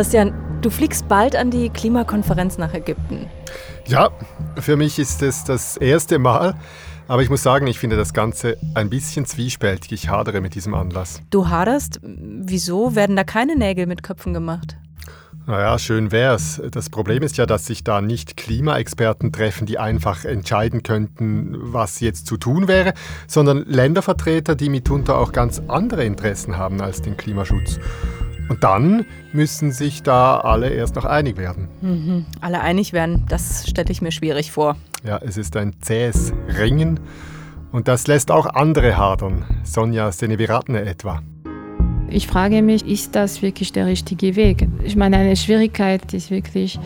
Christian, du fliegst bald an die Klimakonferenz nach Ägypten. Ja, für mich ist es das erste Mal. Aber ich muss sagen, ich finde das Ganze ein bisschen zwiespältig. Ich hadere mit diesem Anlass. Du haderst? Wieso werden da keine Nägel mit Köpfen gemacht? Naja, schön wär's. Das Problem ist ja, dass sich da nicht Klimaexperten treffen, die einfach entscheiden könnten, was jetzt zu tun wäre, sondern Ländervertreter, die mitunter auch ganz andere Interessen haben als den Klimaschutz. Und dann müssen sich da alle erst noch einig werden. Mhm. Alle einig werden, das stelle ich mir schwierig vor. Ja, es ist ein zähes Ringen und das lässt auch andere hadern. Sonja Seneviratne etwa. Ich frage mich, ist das wirklich der richtige Weg? Ich meine, eine Schwierigkeit ist wirklich,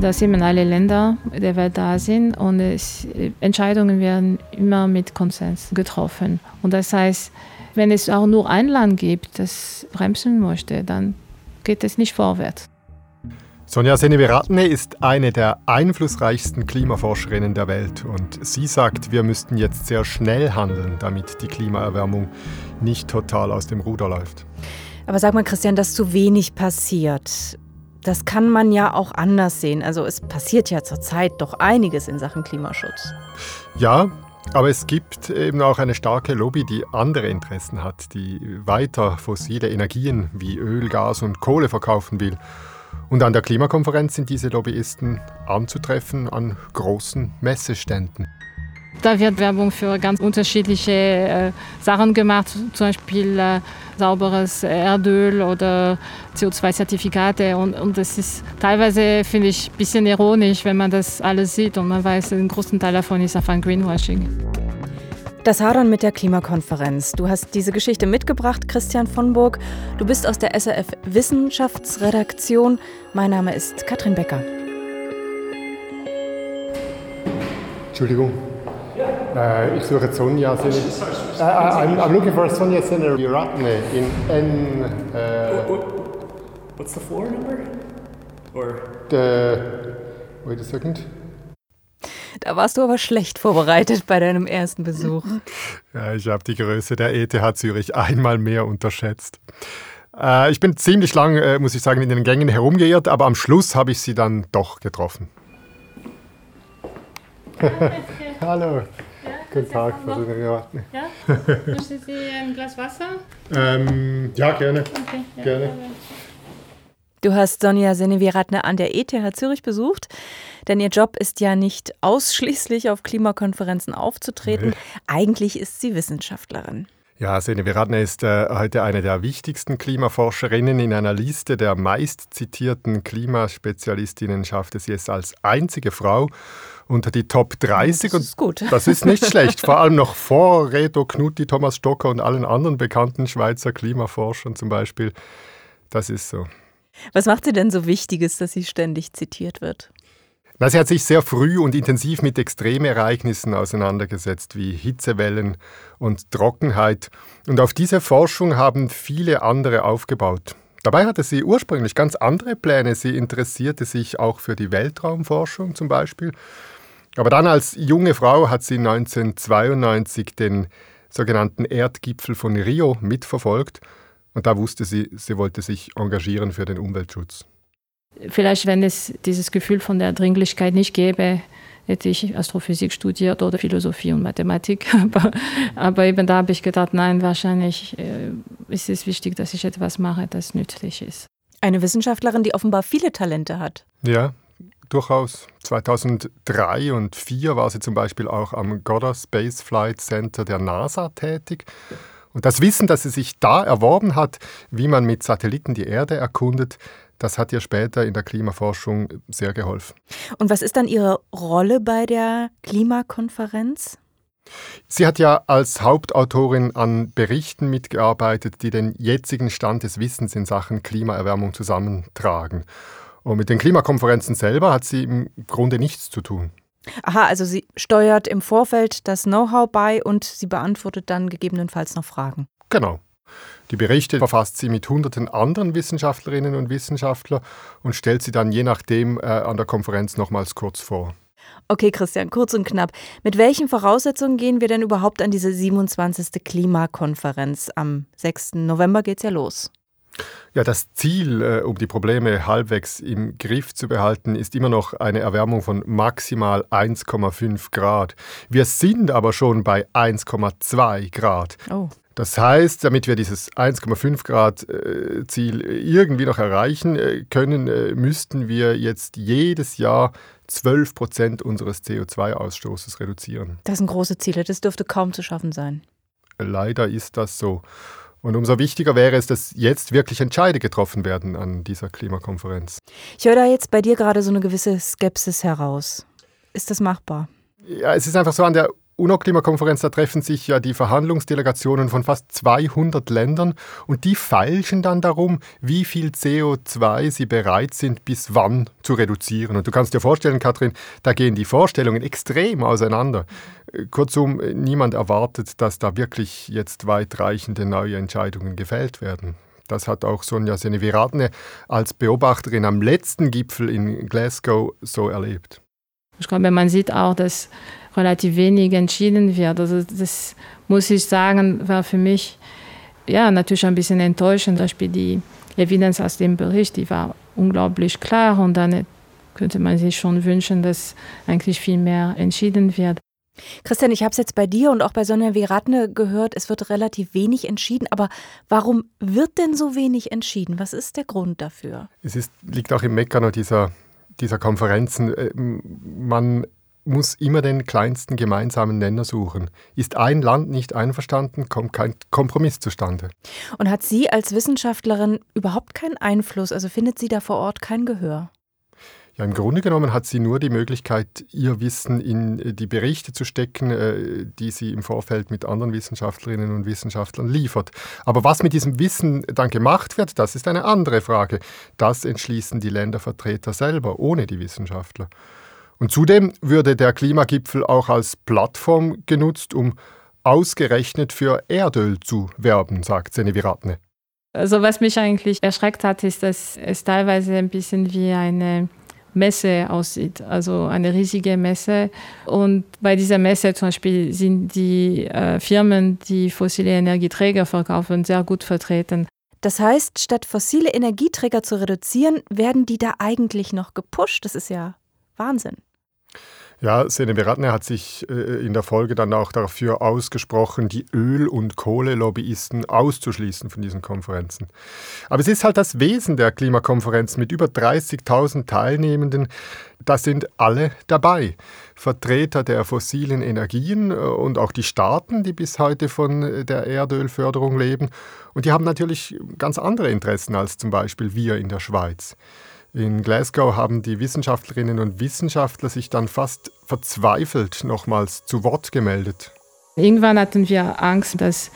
dass eben alle Länder der Welt da sind und es, Entscheidungen werden immer mit Konsens getroffen. Und das heißt, wenn es auch nur ein Land gibt, das bremsen möchte, dann geht es nicht vorwärts. Sonja Seneviratne ist eine der einflussreichsten Klimaforscherinnen der Welt und sie sagt, wir müssten jetzt sehr schnell handeln, damit die Klimaerwärmung nicht total aus dem Ruder läuft. Aber sag mal, Christian, dass zu wenig passiert, das kann man ja auch anders sehen. Also es passiert ja zurzeit doch einiges in Sachen Klimaschutz. Ja, aber es gibt eben auch eine starke Lobby, die andere Interessen hat, die weiter fossile Energien wie Öl, Gas und Kohle verkaufen will. Und an der Klimakonferenz sind diese Lobbyisten anzutreffen an großen Messeständen. Da wird Werbung für ganz unterschiedliche äh, Sachen gemacht, zum Beispiel äh, sauberes Erdöl oder CO2-Zertifikate. Und, und das ist teilweise, finde ich, ein bisschen ironisch, wenn man das alles sieht und man weiß, ein großen Teil davon ist einfach ein Greenwashing. Das Hadern mit der Klimakonferenz. Du hast diese Geschichte mitgebracht, Christian von Burg. Du bist aus der SRF Wissenschaftsredaktion. Mein Name ist Katrin Becker. Entschuldigung. Uh, ich suche Sonja Sene. Uh, I'm, I'm, looking for Sonja Seneviratne in N. Uh, what, what's the floor number? Or? The, wait a second. Da warst du aber schlecht vorbereitet bei deinem ersten Besuch. Ja, ich habe die Größe der ETH Zürich einmal mehr unterschätzt. Äh, ich bin ziemlich lang, äh, muss ich sagen, in den Gängen herumgeirrt, aber am Schluss habe ich sie dann doch getroffen. Hallo. Guten Tag, Frau Ja? Möchten Sie ein Glas Wasser? Ähm, ja, gerne. Okay, ja, Gerne. Du hast Sonja Seneviratne an der ETH Zürich besucht, denn ihr Job ist ja nicht ausschließlich auf Klimakonferenzen aufzutreten. Nee. Eigentlich ist sie Wissenschaftlerin. Ja, Sene Viradne ist äh, heute eine der wichtigsten Klimaforscherinnen. In einer Liste der meistzitierten Klimaspezialistinnen schafft es jetzt als einzige Frau unter die Top 30. Das ist gut. Und das ist nicht schlecht, vor allem noch vor Reto Knutti, Thomas Stocker und allen anderen bekannten Schweizer Klimaforschern zum Beispiel. Das ist so. Was macht sie denn so Wichtiges, dass sie ständig zitiert wird? Na, sie hat sich sehr früh und intensiv mit Extremereignissen auseinandergesetzt, wie Hitzewellen und Trockenheit. Und auf diese Forschung haben viele andere aufgebaut. Dabei hatte sie ursprünglich ganz andere Pläne. Sie interessierte sich auch für die Weltraumforschung zum Beispiel. Aber dann als junge Frau hat sie 1992 den sogenannten Erdgipfel von Rio mitverfolgt. Und da wusste sie, sie wollte sich engagieren für den Umweltschutz. Vielleicht, wenn es dieses Gefühl von der Dringlichkeit nicht gäbe, hätte ich Astrophysik studiert oder Philosophie und Mathematik. Aber, aber eben da habe ich gedacht, nein, wahrscheinlich äh, ist es wichtig, dass ich etwas mache, das nützlich ist. Eine Wissenschaftlerin, die offenbar viele Talente hat. Ja, durchaus. 2003 und 2004 war sie zum Beispiel auch am Goddard Space Flight Center der NASA tätig. Und das Wissen, das sie sich da erworben hat, wie man mit Satelliten die Erde erkundet, das hat ihr später in der Klimaforschung sehr geholfen. Und was ist dann Ihre Rolle bei der Klimakonferenz? Sie hat ja als Hauptautorin an Berichten mitgearbeitet, die den jetzigen Stand des Wissens in Sachen Klimaerwärmung zusammentragen. Und mit den Klimakonferenzen selber hat sie im Grunde nichts zu tun. Aha, also sie steuert im Vorfeld das Know-how bei und sie beantwortet dann gegebenenfalls noch Fragen. Genau. Die Berichte verfasst sie mit hunderten anderen Wissenschaftlerinnen und Wissenschaftlern und stellt sie dann je nachdem äh, an der Konferenz nochmals kurz vor. Okay, Christian, kurz und knapp. Mit welchen Voraussetzungen gehen wir denn überhaupt an diese 27. Klimakonferenz? Am 6. November geht's ja los. Ja, das Ziel, äh, um die Probleme halbwegs im Griff zu behalten, ist immer noch eine Erwärmung von maximal 1,5 Grad. Wir sind aber schon bei 1,2 Grad. Oh. Das heißt, damit wir dieses 1,5 Grad äh, Ziel irgendwie noch erreichen äh, können, müssten wir jetzt jedes Jahr 12 Prozent unseres CO2-Ausstoßes reduzieren. Das sind große Ziele, das dürfte kaum zu schaffen sein. Leider ist das so. Und umso wichtiger wäre es, dass jetzt wirklich Entscheide getroffen werden an dieser Klimakonferenz. Ich höre da jetzt bei dir gerade so eine gewisse Skepsis heraus. Ist das machbar? Ja, es ist einfach so, an der UNO-Klimakonferenz, da treffen sich ja die Verhandlungsdelegationen von fast 200 Ländern und die feilschen dann darum, wie viel CO2 sie bereit sind, bis wann zu reduzieren. Und du kannst dir vorstellen, Katrin, da gehen die Vorstellungen extrem auseinander. Kurzum, niemand erwartet, dass da wirklich jetzt weitreichende neue Entscheidungen gefällt werden. Das hat auch Sonja Seneviratne als Beobachterin am letzten Gipfel in Glasgow so erlebt. Ich glaube, man sieht auch, dass relativ wenig entschieden wird. Also das muss ich sagen, war für mich ja natürlich ein bisschen enttäuschend. Zum Beispiel die Evidenz aus dem Bericht, die war unglaublich klar und dann könnte man sich schon wünschen, dass eigentlich viel mehr entschieden wird. Christian, ich habe es jetzt bei dir und auch bei Sonja Viratne gehört, es wird relativ wenig entschieden. Aber warum wird denn so wenig entschieden? Was ist der Grund dafür? Es ist, liegt auch im Meckern dieser, dieser Konferenzen. Äh, man muss immer den kleinsten gemeinsamen Nenner suchen. Ist ein Land nicht einverstanden, kommt kein Kompromiss zustande. Und hat sie als Wissenschaftlerin überhaupt keinen Einfluss? Also findet sie da vor Ort kein Gehör? Ja, im Grunde genommen hat sie nur die Möglichkeit, ihr Wissen in die Berichte zu stecken, äh, die sie im Vorfeld mit anderen Wissenschaftlerinnen und Wissenschaftlern liefert. Aber was mit diesem Wissen dann gemacht wird, das ist eine andere Frage. Das entschließen die Ländervertreter selber, ohne die Wissenschaftler. Und zudem würde der Klimagipfel auch als Plattform genutzt, um ausgerechnet für Erdöl zu werben, sagt Seneviratne. Also was mich eigentlich erschreckt hat, ist, dass es teilweise ein bisschen wie eine Messe aussieht, also eine riesige Messe. Und bei dieser Messe zum Beispiel sind die äh, Firmen, die fossile Energieträger verkaufen, sehr gut vertreten. Das heißt, statt fossile Energieträger zu reduzieren, werden die da eigentlich noch gepusht. Das ist ja Wahnsinn. Ja, Sene Beratner hat sich äh, in der Folge dann auch dafür ausgesprochen, die Öl- und Kohlelobbyisten auszuschließen von diesen Konferenzen. Aber es ist halt das Wesen der Klimakonferenz mit über 30.000 Teilnehmenden. Da sind alle dabei. Vertreter der fossilen Energien äh, und auch die Staaten, die bis heute von äh, der Erdölförderung leben. Und die haben natürlich ganz andere Interessen als zum Beispiel wir in der Schweiz. In Glasgow haben die Wissenschaftlerinnen und Wissenschaftler sich dann fast verzweifelt nochmals zu Wort gemeldet. Irgendwann hatten wir Angst, dass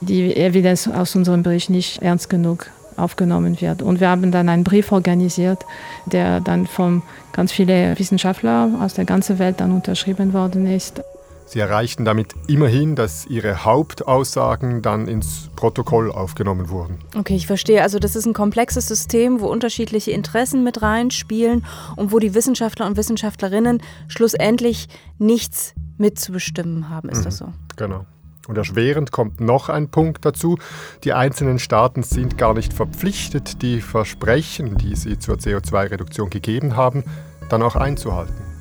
die Evidenz aus unserem Bericht nicht ernst genug aufgenommen wird. Und wir haben dann einen Brief organisiert, der dann von ganz vielen Wissenschaftlern aus der ganzen Welt dann unterschrieben worden ist. Sie erreichten damit immerhin, dass ihre Hauptaussagen dann ins Protokoll aufgenommen wurden. Okay, ich verstehe. Also das ist ein komplexes System, wo unterschiedliche Interessen mit reinspielen und wo die Wissenschaftler und Wissenschaftlerinnen schlussendlich nichts mitzubestimmen haben. Ist mhm, das so? Genau. Und erschwerend kommt noch ein Punkt dazu. Die einzelnen Staaten sind gar nicht verpflichtet, die Versprechen, die sie zur CO2-Reduktion gegeben haben, dann auch einzuhalten.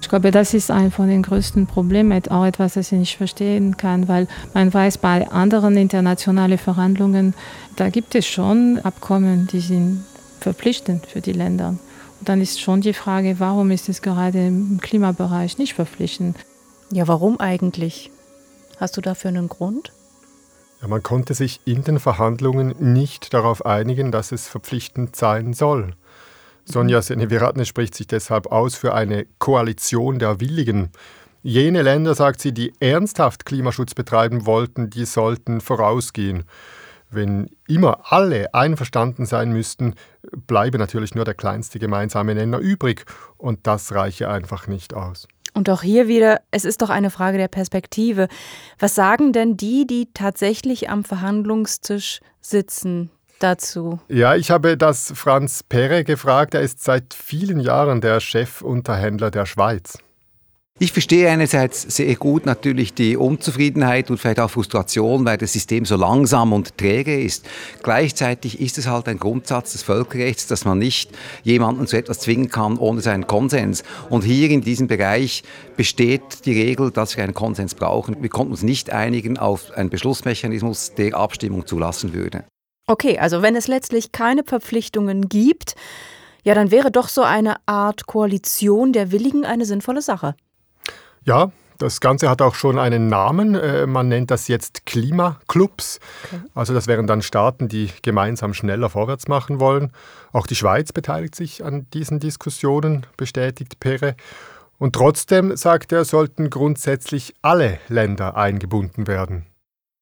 Ich glaube, das ist ein von den größten Problemen, auch etwas, das ich nicht verstehen kann, weil man weiß, bei anderen internationalen Verhandlungen, da gibt es schon Abkommen, die sind verpflichtend für die Länder. Und dann ist schon die Frage, warum ist es gerade im Klimabereich nicht verpflichtend? Ja, warum eigentlich? Hast du dafür einen Grund? Ja, man konnte sich in den Verhandlungen nicht darauf einigen, dass es verpflichtend sein soll. Sonja Seneviratne spricht sich deshalb aus für eine Koalition der Willigen. Jene Länder, sagt sie, die ernsthaft Klimaschutz betreiben wollten, die sollten vorausgehen. Wenn immer alle einverstanden sein müssten, bleibe natürlich nur der kleinste gemeinsame Nenner übrig. Und das reiche einfach nicht aus. Und auch hier wieder, es ist doch eine Frage der Perspektive. Was sagen denn die, die tatsächlich am Verhandlungstisch sitzen, dazu? Ja, ich habe das Franz Perre gefragt. Er ist seit vielen Jahren der Chefunterhändler der Schweiz. Ich verstehe einerseits sehr gut natürlich die Unzufriedenheit und vielleicht auch Frustration, weil das System so langsam und träge ist. Gleichzeitig ist es halt ein Grundsatz des Völkerrechts, dass man nicht jemanden zu etwas zwingen kann ohne seinen Konsens. Und hier in diesem Bereich besteht die Regel, dass wir einen Konsens brauchen. Wir konnten uns nicht einigen auf einen Beschlussmechanismus, der Abstimmung zulassen würde. Okay, also wenn es letztlich keine Verpflichtungen gibt, ja, dann wäre doch so eine Art Koalition der Willigen eine sinnvolle Sache. Ja, das Ganze hat auch schon einen Namen. Äh, man nennt das jetzt Klimaclubs. Okay. Also das wären dann Staaten, die gemeinsam schneller vorwärts machen wollen. Auch die Schweiz beteiligt sich an diesen Diskussionen, bestätigt Pere. Und trotzdem, sagt er, sollten grundsätzlich alle Länder eingebunden werden.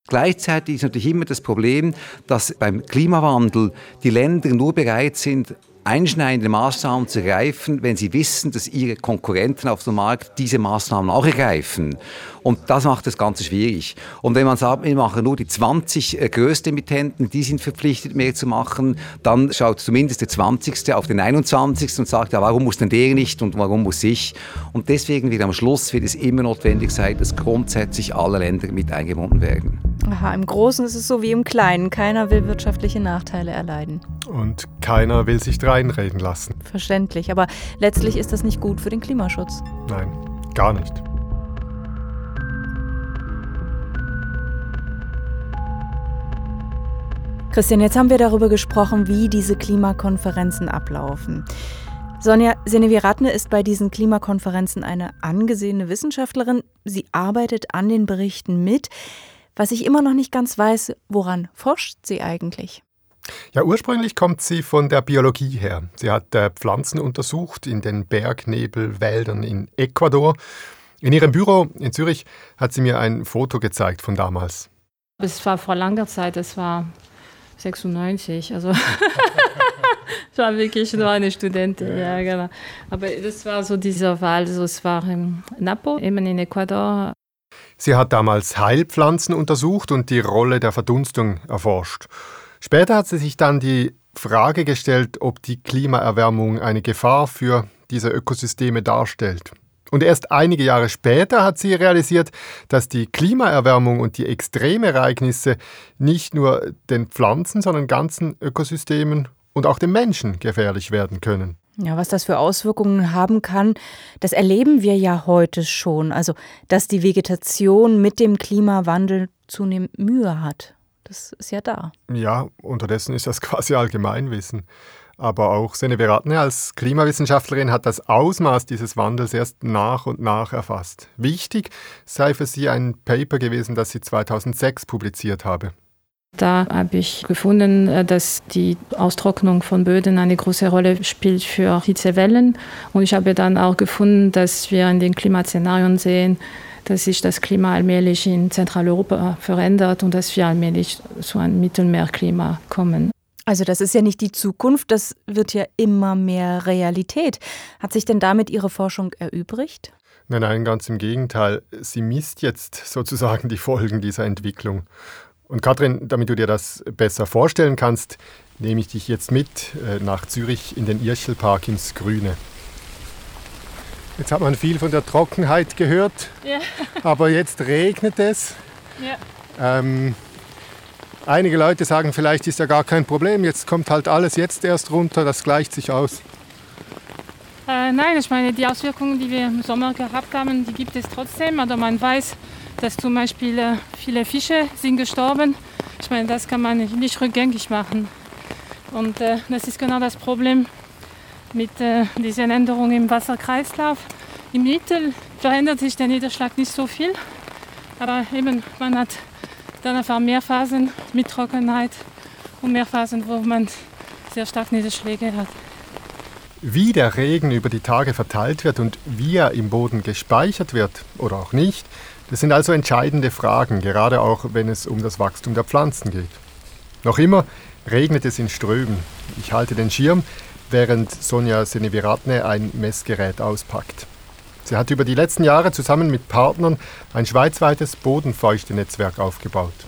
Gleichzeitig ist natürlich immer das Problem, dass beim Klimawandel die Länder nur bereit sind, einschneidende Maßnahmen zu ergreifen, wenn sie wissen, dass ihre Konkurrenten auf dem Markt diese Maßnahmen auch ergreifen. Und das macht das Ganze schwierig. Und wenn man sagt, wir machen nur die 20 äh, größten Emittenten, die sind verpflichtet, mehr zu machen, dann schaut zumindest der 20. auf den 21. und sagt, ja, warum muss denn der nicht und warum muss ich? Und deswegen wird am Schluss wird es immer notwendig sein, dass grundsätzlich alle Länder mit eingebunden werden. Aha, im Großen ist es so wie im Kleinen. Keiner will wirtschaftliche Nachteile erleiden. Und keiner will sich dreinreden lassen. Verständlich, aber letztlich ist das nicht gut für den Klimaschutz. Nein, gar nicht. Christian, jetzt haben wir darüber gesprochen, wie diese Klimakonferenzen ablaufen. Sonja Seneviratne ist bei diesen Klimakonferenzen eine angesehene Wissenschaftlerin. Sie arbeitet an den Berichten mit. Was ich immer noch nicht ganz weiß, woran forscht sie eigentlich? Ja, ursprünglich kommt sie von der Biologie her. Sie hat äh, Pflanzen untersucht in den Bergnebelwäldern in Ecuador. In ihrem Büro in Zürich hat sie mir ein Foto gezeigt von damals. Es war vor langer Zeit, es war 96, also ich war wirklich nur eine Studentin, ja, genau. Aber das war so dieser Wahl, also es war in Napo, eben in Ecuador. Sie hat damals Heilpflanzen untersucht und die Rolle der Verdunstung erforscht. Später hat sie sich dann die Frage gestellt, ob die Klimaerwärmung eine Gefahr für diese Ökosysteme darstellt. Und erst einige Jahre später hat sie realisiert, dass die Klimaerwärmung und die Extremereignisse nicht nur den Pflanzen, sondern ganzen Ökosystemen und auch den Menschen gefährlich werden können. Ja, was das für Auswirkungen haben kann, das erleben wir ja heute schon. Also, dass die Vegetation mit dem Klimawandel zunehmend Mühe hat. Das ist ja da. Ja, unterdessen ist das quasi Allgemeinwissen. Aber auch Sene Beratne als Klimawissenschaftlerin hat das Ausmaß dieses Wandels erst nach und nach erfasst. Wichtig sei für sie ein Paper gewesen, das sie 2006 publiziert habe. Da habe ich gefunden, äh, dass die Austrocknung von Böden eine große Rolle spielt für Hitzewellen. Und ich habe dann auch gefunden, dass wir in den Klimaszenarien sehen, dass sich das Klima allmählich in Zentraleuropa verändert und dass wir allmählich zu einem Mittelmeerklima kommen. Also das ist ja nicht die Zukunft, das wird ja immer mehr Realität. Hat sich denn damit Ihre Forschung erübrigt? Nein, nein, ganz im Gegenteil. Sie misst jetzt sozusagen die Folgen dieser Entwicklung. Und Katrin, damit du dir das besser vorstellen kannst, nehme ich dich jetzt mit äh, nach Zürich in den Irchelpark ins Grüne. Jetzt hat man viel von der Trockenheit gehört, ja. aber jetzt regnet es. Ja. Ähm, Einige Leute sagen, vielleicht ist ja gar kein Problem, jetzt kommt halt alles jetzt erst runter, das gleicht sich aus. Äh, nein, ich meine, die Auswirkungen, die wir im Sommer gehabt haben, die gibt es trotzdem. Oder man weiß, dass zum Beispiel äh, viele Fische sind gestorben. Ich meine, das kann man nicht rückgängig machen. Und äh, das ist genau das Problem mit äh, diesen Änderungen im Wasserkreislauf. Im Mittel verändert sich der Niederschlag nicht so viel, aber eben man hat dann einfach mehr Phasen mit Trockenheit und mehr Phasen, wo man sehr stark Niederschläge hat. Wie der Regen über die Tage verteilt wird und wie er im Boden gespeichert wird oder auch nicht, das sind also entscheidende Fragen, gerade auch wenn es um das Wachstum der Pflanzen geht. Noch immer regnet es in Strömen. Ich halte den Schirm, während Sonja Seneviratne ein Messgerät auspackt. Sie hat über die letzten Jahre zusammen mit Partnern ein schweizweites Bodenfeuchte-Netzwerk aufgebaut.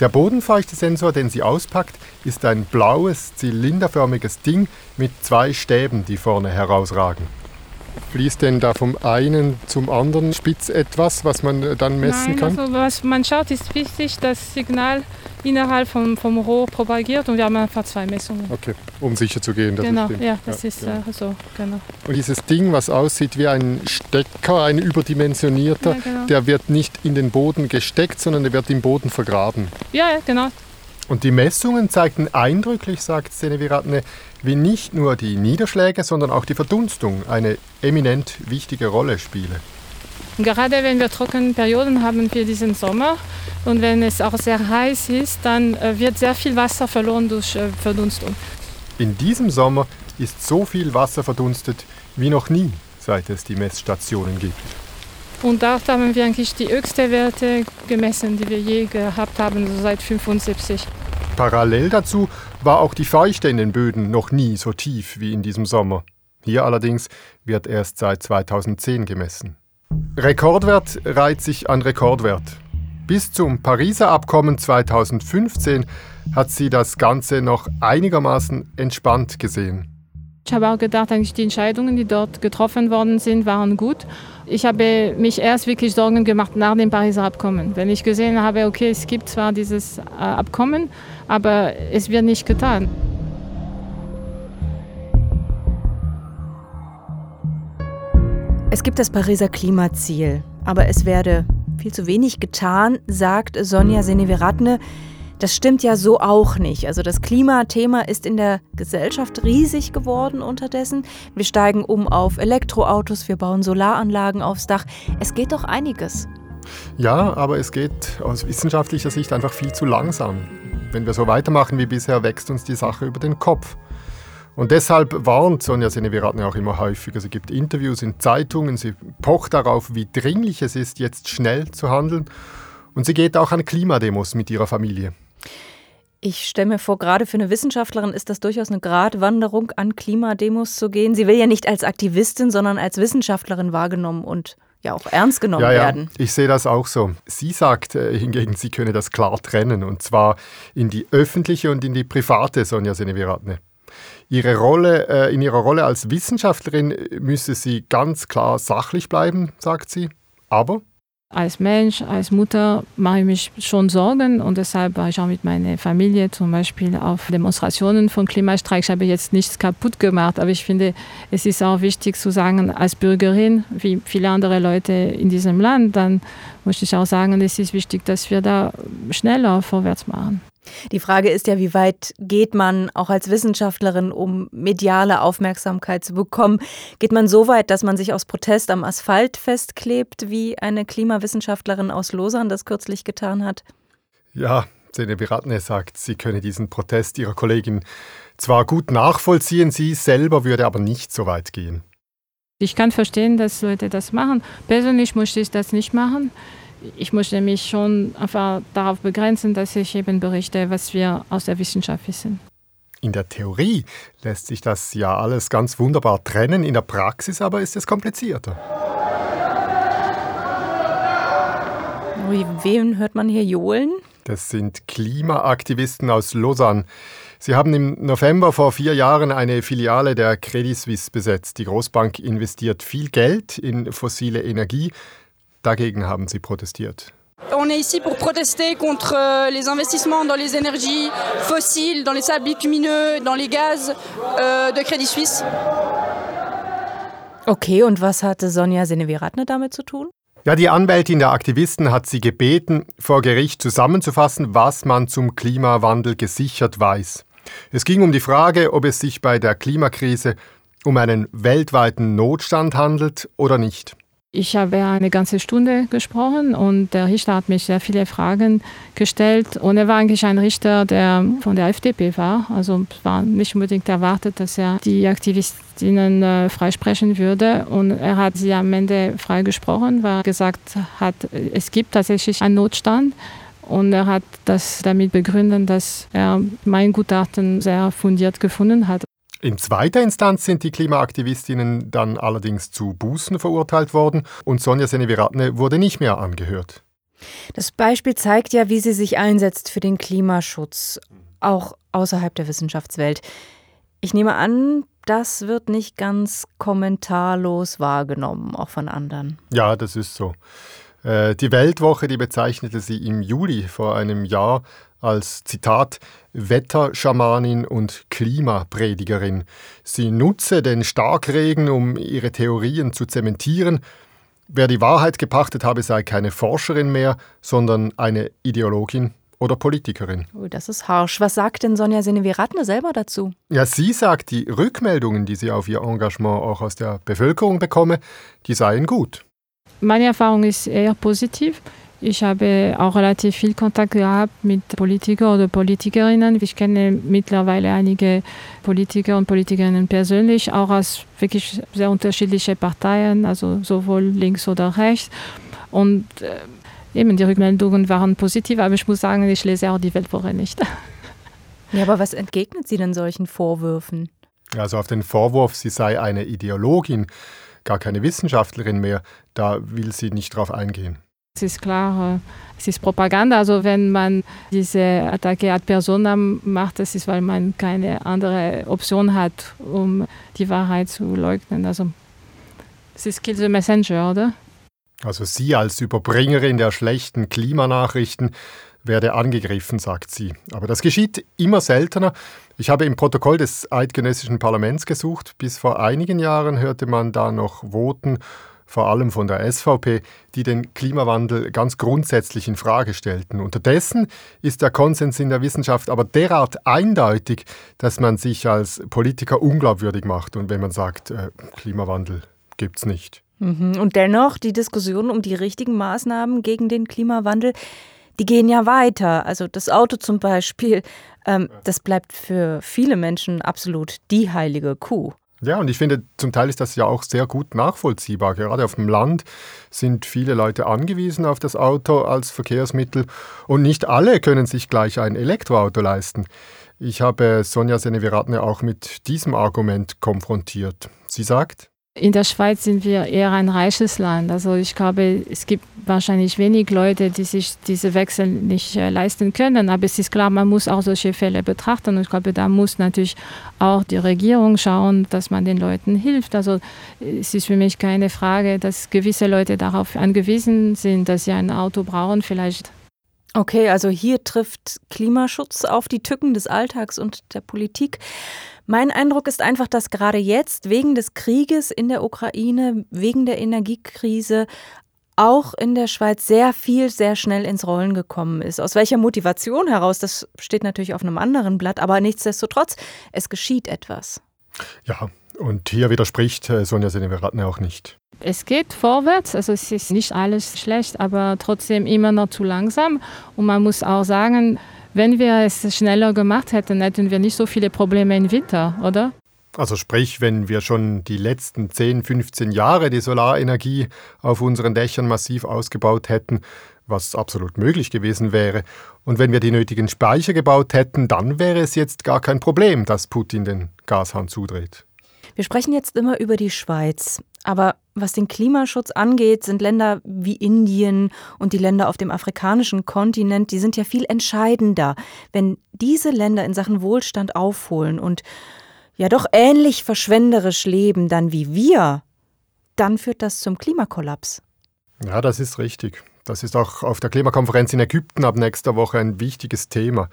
Der Bodenfeuchtesensor, den sie auspackt, ist ein blaues, zylinderförmiges Ding mit zwei Stäben, die vorne herausragen. Fließt denn da vom einen zum anderen Spitz etwas, was man dann messen Nein, kann? Also was man schaut, ist wichtig, das Signal innerhalb vom, vom Rohr propagiert und wir haben einfach zwei Messungen. Okay, um sicher zu gehen, dass genau, es stimmt. ja, das Ja, ist ja. Äh, so, genau. Und dieses Ding, was aussieht wie ein Stecker, ein überdimensionierter, Ja, genau. der wird nicht in den Boden gesteckt, sondern der wird im Boden vergraben. Ja, genau. Und die Messungen zeigten eindrücklich, sagt Seneviratne, wie nicht nur die Niederschläge, sondern auch die Verdunstung eine eminent wichtige Rolle spiele. Gerade wenn wir trockene Perioden haben wie diesen Sommer und wenn es auch sehr heiß ist, dann äh, wird sehr viel Wasser verloren durch äh, Verdunstung. In diesem Sommer ist so viel Wasser verdunstet wie noch nie, seit es die Messstationen gibt. Und dort haben wir eigentlich die höchsten Werte gemessen, die wir je gehabt haben, so seit 75. Parallel dazu war auch die Feuchte in den Böden noch nie so tief wie in diesem Sommer. Hier allerdings wird erst seit 2010 gemessen. Rekordwert reiht sich an Rekordwert. Bis zum Pariser Abkommen 2015 hat sie das Ganze noch einigermaßen entspannt gesehen. Ich habe auch gedacht, eigentlich die Entscheidungen, die dort getroffen worden sind, waren gut. Ich habe mich erst wirklich Sorgen gemacht nach dem Pariser Abkommen. Wenn ich gesehen habe, okay, es gibt zwar dieses äh, Abkommen, aber es wird nicht getan. Es gibt das Pariser Klimaziel, aber es werde viel zu wenig getan, sagt Sonja Seneviratne. Das stimmt ja so auch nicht. Also das Klimathema ist in der Gesellschaft riesig geworden unterdessen. Wir steigen um auf Elektroautos, wir bauen Solaranlagen aufs Dach. Es geht doch einiges. Ja, aber es geht aus wissenschaftlicher Sicht einfach viel zu langsam. Wenn wir so weitermachen wie bisher, wächst uns die Sache über den Kopf. Und deshalb warnt Sonja Seneviratne auch immer häufiger. Sie gibt Interviews in Zeitungen, sie pocht darauf, wie dringlich es ist, jetzt schnell zu handeln. Und sie geht auch an Klimademos mit ihrer Familie. Ich stelle mir vor, gerade für eine Wissenschaftlerin ist das durchaus eine Gratwanderung, an Klimademos zu gehen. Sie will ja nicht als Aktivistin, sondern als Wissenschaftlerin wahrgenommen und ja auch ernst genommen Ja, ja, werden. ich sehe das auch so. Sie sagt äh, hingegen, sie könne das klar trennen, und zwar in die öffentliche und in die private Sonja Seneviratne. Ihre Rolle, äh, in ihrer Rolle als Wissenschaftlerin müsse sie ganz klar sachlich bleiben, sagt sie. Aber Als Mensch, als Mutter mache ich mich schon Sorgen und deshalb war ich auch mit meiner Familie zum Beispiel auf Demonstrationen von Klimastreik. Ich habe jetzt nichts kaputt gemacht, aber ich finde, es ist auch wichtig zu sagen, als Bürgerin, wie viele andere Leute in diesem Land, dann muss ich auch sagen, es ist wichtig, dass wir da schneller vorwärts machen. Die Frage ist ja, wie weit geht man auch als Wissenschaftlerin, um mediale Aufmerksamkeit zu bekommen? Geht man so weit, dass man sich aus Protest am Asphalt festklebt, wie eine Klimawissenschaftlerin aus Lausanne das kürzlich getan hat? ja, Seneviratne sagt, sie könne diesen Protest ihrer Kollegin zwar gut nachvollziehen, sie selber würde aber nicht so weit gehen. Ich kann verstehen, dass Leute das machen. Persönlich möchte ich das nicht machen. Ich möchte mich schon einfach darauf begrenzen, dass ich eben berichte, was wir aus der Wissenschaft wissen. In der Theorie lässt sich das ja alles ganz wunderbar trennen, in der Praxis aber ist es komplizierter. Ui, wen hört man hier johlen? Das sind Klimaaktivisten aus Lausanne. Sie haben im November vor vier Jahren eine Filiale der Credit Suisse besetzt. Die Großbank investiert viel Geld in fossile Energie. Dagegen haben sie protestiert. On est ici pour protester contre euh, les investissements dans les énergies fossiles, dans les sables bitumineux, dans les gaz euh, de Crédit Suisse. Okay, und was hatte Sonja Seneviratne damit zu tun? Ja, die Anwältin der Aktivisten hat sie gebeten, vor Gericht zusammenzufassen, was man zum Klimawandel gesichert weiß. Es ging um die Frage, ob es sich bei der Klimakrise um einen weltweiten Notstand handelt oder nicht. Ich habe eine ganze Stunde gesprochen und der Richter hat mich sehr viele Fragen gestellt. Und er war eigentlich ein Richter, der von der FDP war. Also es war nicht unbedingt erwartet, dass er die Aktivistinnen äh, freisprechen würde. Und er hat sie am Ende freigesprochen, weil er gesagt hat, es gibt tatsächlich einen Notstand. Und er hat das damit begründet, dass er mein Gutachten sehr fundiert gefunden hat. In zweiter Instanz sind die Klimaaktivistinnen dann allerdings zu Bußen verurteilt worden und Sonja Seneviratne wurde nicht mehr angehört. Das Beispiel zeigt ja, wie sie sich einsetzt für den Klimaschutz, auch außerhalb der Wissenschaftswelt. Ich nehme an, das wird nicht ganz kommentarlos wahrgenommen, auch von anderen. Ja, das ist so. Äh, die Weltwoche, die bezeichnete sie im Juli vor einem Jahr als Zitat Wetterschamanin und Klimapredigerin. Sie nutze den Starkregen, um ihre Theorien zu zementieren. Wer die Wahrheit gepachtet habe, sei keine Forscherin mehr, sondern eine Ideologin oder Politikerin. Oh, das ist harsch. Was sagt denn Sonja Seneviratne selber dazu? Ja, sie sagt, die Rückmeldungen, die sie auf ihr Engagement auch aus der Bevölkerung bekomme, die seien gut. Meine Erfahrung ist eher positiv. Ich habe auch relativ viel Kontakt gehabt mit Politikern oder Politikerinnen. Ich kenne mittlerweile einige Politiker und Politikerinnen persönlich, auch aus wirklich sehr unterschiedlichen Parteien, also sowohl links oder rechts. Und äh, eben die Rückmeldungen waren positiv, aber ich muss sagen, ich lese auch die Weltwoche nicht. Ja, aber was entgegnet sie denn solchen Vorwürfen? Also auf den Vorwurf, sie sei eine Ideologin, gar keine Wissenschaftlerin mehr, da will sie nicht drauf eingehen. Es ist klar, äh, es ist Propaganda. Also wenn man diese Attacke ad personam macht, das ist, weil man keine andere Option hat, um die Wahrheit zu leugnen. Also es ist Kill the Messenger, oder? Also sie als Überbringerin der schlechten Klimanachrichten werde angegriffen, sagt sie. Aber das geschieht immer seltener. Ich habe im Protokoll des eidgenössischen Parlaments gesucht. Bis vor einigen Jahren hörte man da noch Voten vor allem von der SVP, die den Klimawandel ganz grundsätzlich in Frage stellten. Unterdessen ist der Konsens in der Wissenschaft aber derart eindeutig, dass man sich als Politiker unglaubwürdig macht und wenn man sagt, äh, Klimawandel gibt es nicht. Mhm. Und dennoch die Diskussion um die richtigen Maßnahmen gegen den Klimawandel, die gehen ja weiter. Also das Auto zum Beispiel, ähm, das bleibt für viele Menschen absolut die heilige Kuh. Ja, und ich finde, zum Teil ist das ja auch sehr gut nachvollziehbar. Gerade auf dem Land sind viele Leute angewiesen auf das Auto als Verkehrsmittel und nicht alle können sich gleich ein Elektroauto leisten. Ich habe Sonja Seneviratne auch mit diesem Argument konfrontiert. Sie sagt, in der Schweiz sind wir eher ein reiches Land. Also ich glaube, es gibt wahrscheinlich wenig Leute, die sich diese Wechsel nicht äh, leisten können. Aber es ist klar, man muss auch solche Fälle betrachten. Und ich glaube, da muss natürlich auch die Regierung schauen, dass man den Leuten hilft. Also es ist für mich keine Frage, dass gewisse Leute darauf angewiesen sind, dass sie ein Auto brauchen, vielleicht. Okay, also hier trifft Klimaschutz auf die Tücken des Alltags und der Politik. Mein Eindruck ist einfach, dass gerade jetzt wegen des Krieges in der Ukraine, wegen der Energiekrise auch in der Schweiz sehr viel sehr schnell ins Rollen gekommen ist. Aus welcher Motivation heraus, das steht natürlich auf einem anderen Blatt, aber nichtsdestotrotz, es geschieht etwas. Ja, und hier widerspricht äh, Sonja Seneveratne auch nicht. Es geht vorwärts, also es ist nicht alles schlecht, aber trotzdem immer noch zu langsam. Und man muss auch sagen, wenn wir es schneller gemacht hätten, hätten wir nicht so viele Probleme im Winter, oder? Also sprich, wenn wir schon die letzten 10, 15 Jahre die Solarenergie auf unseren Dächern massiv ausgebaut hätten, was absolut möglich gewesen wäre, und wenn wir die nötigen Speicher gebaut hätten, dann wäre es jetzt gar kein Problem, dass Putin den Gashahn zudreht. Wir sprechen jetzt immer über die Schweiz. Aber was den Klimaschutz angeht, sind Länder wie Indien und die Länder auf dem afrikanischen Kontinent, die sind ja viel entscheidender. Wenn diese Länder in Sachen Wohlstand aufholen und ja doch ähnlich verschwenderisch leben dann wie wir, dann führt das zum Klimakollaps. Ja, das ist richtig. Das ist auch auf der Klimakonferenz in Ägypten ab nächster Woche ein wichtiges Thema.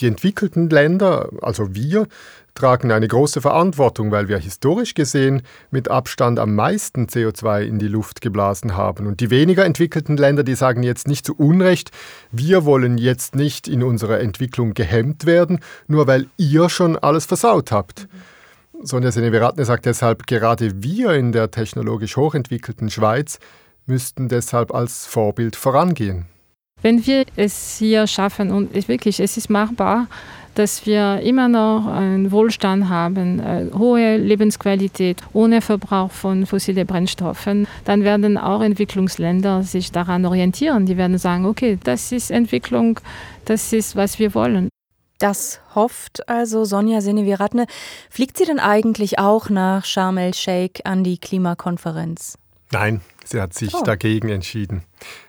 Die entwickelten Länder, also wir, tragen eine große Verantwortung, weil wir historisch gesehen mit Abstand am meisten CO2 in die Luft geblasen haben. Und die weniger entwickelten Länder, die sagen jetzt nicht zu Unrecht, wir wollen jetzt nicht in unserer Entwicklung gehemmt werden, nur weil ihr schon alles versaut habt. Sonja Seneveratne sagt deshalb, gerade wir in der technologisch hochentwickelten Schweiz müssten deshalb als Vorbild vorangehen. Wenn wir es hier schaffen, und wirklich, es ist machbar, dass wir immer noch einen Wohlstand haben, äh, hohe Lebensqualität ohne Verbrauch von fossilen Brennstoffen, dann werden auch Entwicklungsländer sich daran orientieren. Die werden sagen, okay, das ist Entwicklung, das ist, was wir wollen. Das hofft also Sonja Seneviratne. Fliegt sie denn eigentlich auch nach Sharm el-Sheikh an die Klimakonferenz? Nein, sie hat sich oh. dagegen entschieden.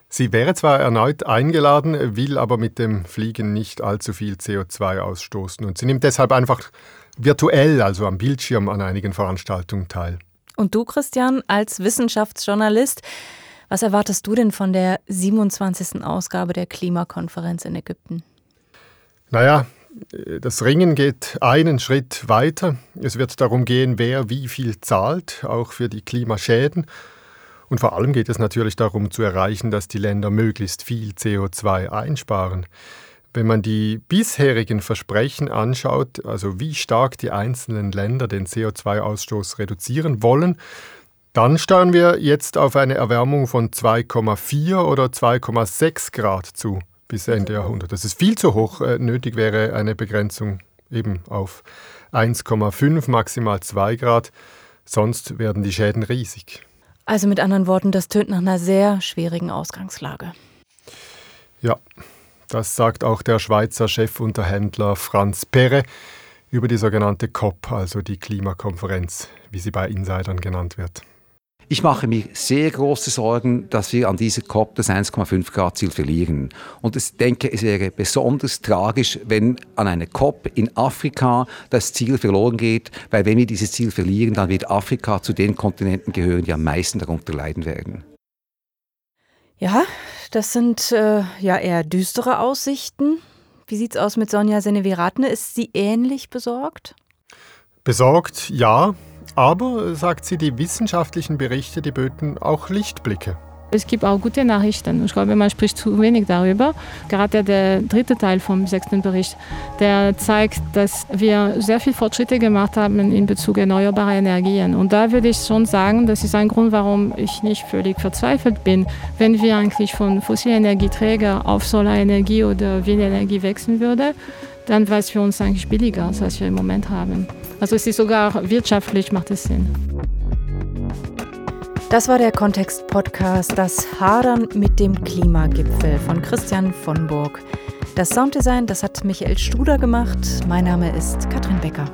Sie wäre zwar erneut eingeladen, will aber mit dem Fliegen nicht allzu viel CO2 ausstoßen. Und sie nimmt deshalb einfach virtuell, also am Bildschirm an einigen Veranstaltungen teil. Und du, Christian, als Wissenschaftsjournalist, was erwartest du denn von der 27. Ausgabe der Klimakonferenz in Ägypten? Naja, das Ringen geht einen Schritt weiter. Es wird darum gehen, wer wie viel zahlt, auch für die Klimaschäden. Und vor allem geht es natürlich darum zu erreichen, dass die Länder möglichst viel CO2 einsparen. Wenn man die bisherigen Versprechen anschaut, also wie stark die einzelnen Länder den CO2-Ausstoß reduzieren wollen, dann steuern wir jetzt auf eine Erwärmung von 2,4 oder 2,6 Grad zu bis Ende Jahrhundert. Das ist viel zu hoch. Äh, nötig wäre eine Begrenzung eben auf 1,5, maximal 2 Grad. Sonst werden die Schäden riesig. Also mit anderen Worten, das tönt nach einer sehr schwierigen Ausgangslage. Ja, das sagt auch der Schweizer Chefunterhändler Franz Perre über die sogenannte COP, also die Klimakonferenz, wie sie bei Insidern genannt wird. Ich mache mir sehr große Sorgen, dass wir an dieser COP das 1,5 Grad Ziel verlieren. Und ich denke, es wäre besonders tragisch, wenn an einer COP in Afrika das Ziel verloren geht, weil wenn wir dieses Ziel verlieren, dann wird Afrika zu den Kontinenten gehören, die am meisten darunter leiden werden. Ja, das sind äh, ja eher düstere Aussichten. Wie sieht es aus mit Sonja Seneviratne? Ist sie ähnlich besorgt? Besorgt, ja. Aber, sagt sie, die wissenschaftlichen Berichte, die böten auch Lichtblicke. Es gibt auch gute Nachrichten. Ich glaube, man spricht zu wenig darüber. Gerade der dritte Teil vom sechsten Bericht, der zeigt, dass wir sehr viele Fortschritte gemacht haben in Bezug erneuerbare Energien. Und da würde ich schon sagen, das ist ein Grund, warum ich nicht völlig verzweifelt bin, wenn wir eigentlich von fossilen Energieträgern auf Solarenergie oder Windenergie wechseln würden dann wäre es für uns eigentlich billiger, als was wir im Moment haben. Also es ist sogar wirtschaftlich, macht es Sinn. Das war der Kontext-Podcast Das Hadern mit dem Klimagipfel von Christian von Burg. Das Sounddesign, das hat Michael Studer gemacht. Mein Name ist Katrin Becker.